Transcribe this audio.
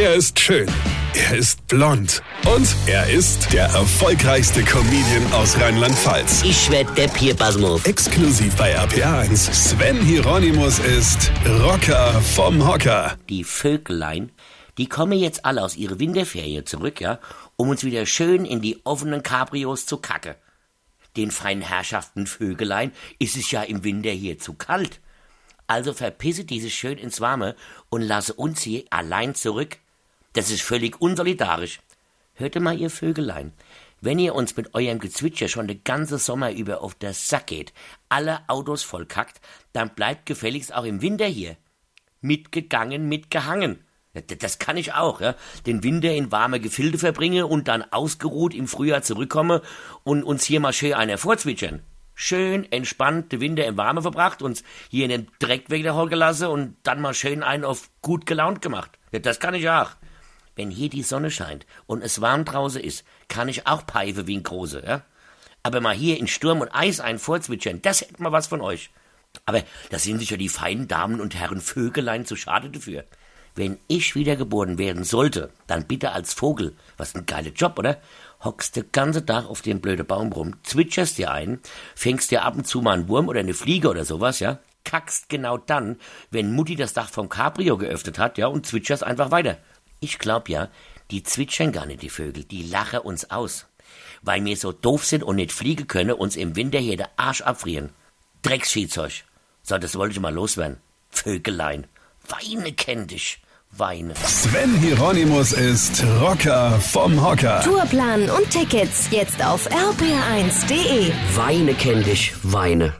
Er ist schön. Er ist blond. Und er ist der erfolgreichste Comedian aus Rheinland-Pfalz. Ich werd der Pierpasmus. Exklusiv bei RPA1. Sven Hieronymus ist Rocker vom Hocker. Die Vögelein, die kommen jetzt alle aus ihrer Winterferie zurück, ja, um uns wieder schön in die offenen Cabrios zu kacke. Den feinen Herrschaften Vögelein ist es ja im Winter hier zu kalt. Also verpisse diese schön ins Warme und lasse uns hier allein zurück. Das ist völlig unsolidarisch. Hörte mal, ihr Vögelein, wenn ihr uns mit eurem Gezwitscher schon den ganzen Sommer über auf der Sack geht, alle Autos vollkackt, dann bleibt gefälligst auch im Winter hier. Mitgegangen, mitgehangen. Das kann ich auch, ja. Den Winter in warme Gefilde verbringe und dann ausgeruht im Frühjahr zurückkomme und uns hier mal schön einer vorzwitschern. Schön entspannt den Winter im Warme verbracht, uns hier in den Dreck weggeholt gelassen und dann mal schön einen auf gut gelaunt gemacht. Das kann ich auch. Wenn hier die Sonne scheint und es warm draußen ist, kann ich auch pfeife wie ein Große, ja. Aber mal hier in Sturm und Eis einen vorzwitschern, das hätte mal was von euch. Aber da sind sich ja die feinen Damen und Herren Vögelein zu schade dafür. Wenn ich wiedergeboren werden sollte, dann bitte als Vogel. Was ein geiler Job, oder? Hockst den ganzen Tag auf dem blöden Baum rum, zwitscherst dir ein, fängst dir ab und zu mal einen Wurm oder eine Fliege oder sowas, ja? Kackst genau dann, wenn Mutti das Dach vom Cabrio geöffnet hat, ja, und zwitscherst einfach weiter. Ich glaub ja, die zwitschern gar nicht, die Vögel, die lachen uns aus. Weil wir so doof sind und nicht fliegen können, uns im Winter hier der Arsch abfrieren. Drecksviehzeug. So, das wollte ich mal loswerden. Vögelein. Weine kenn dich. Weine. Sven Hieronymus ist Rocker vom Hocker. Tourplan und Tickets jetzt auf rpr1.de. Weine kenn dich. Weine.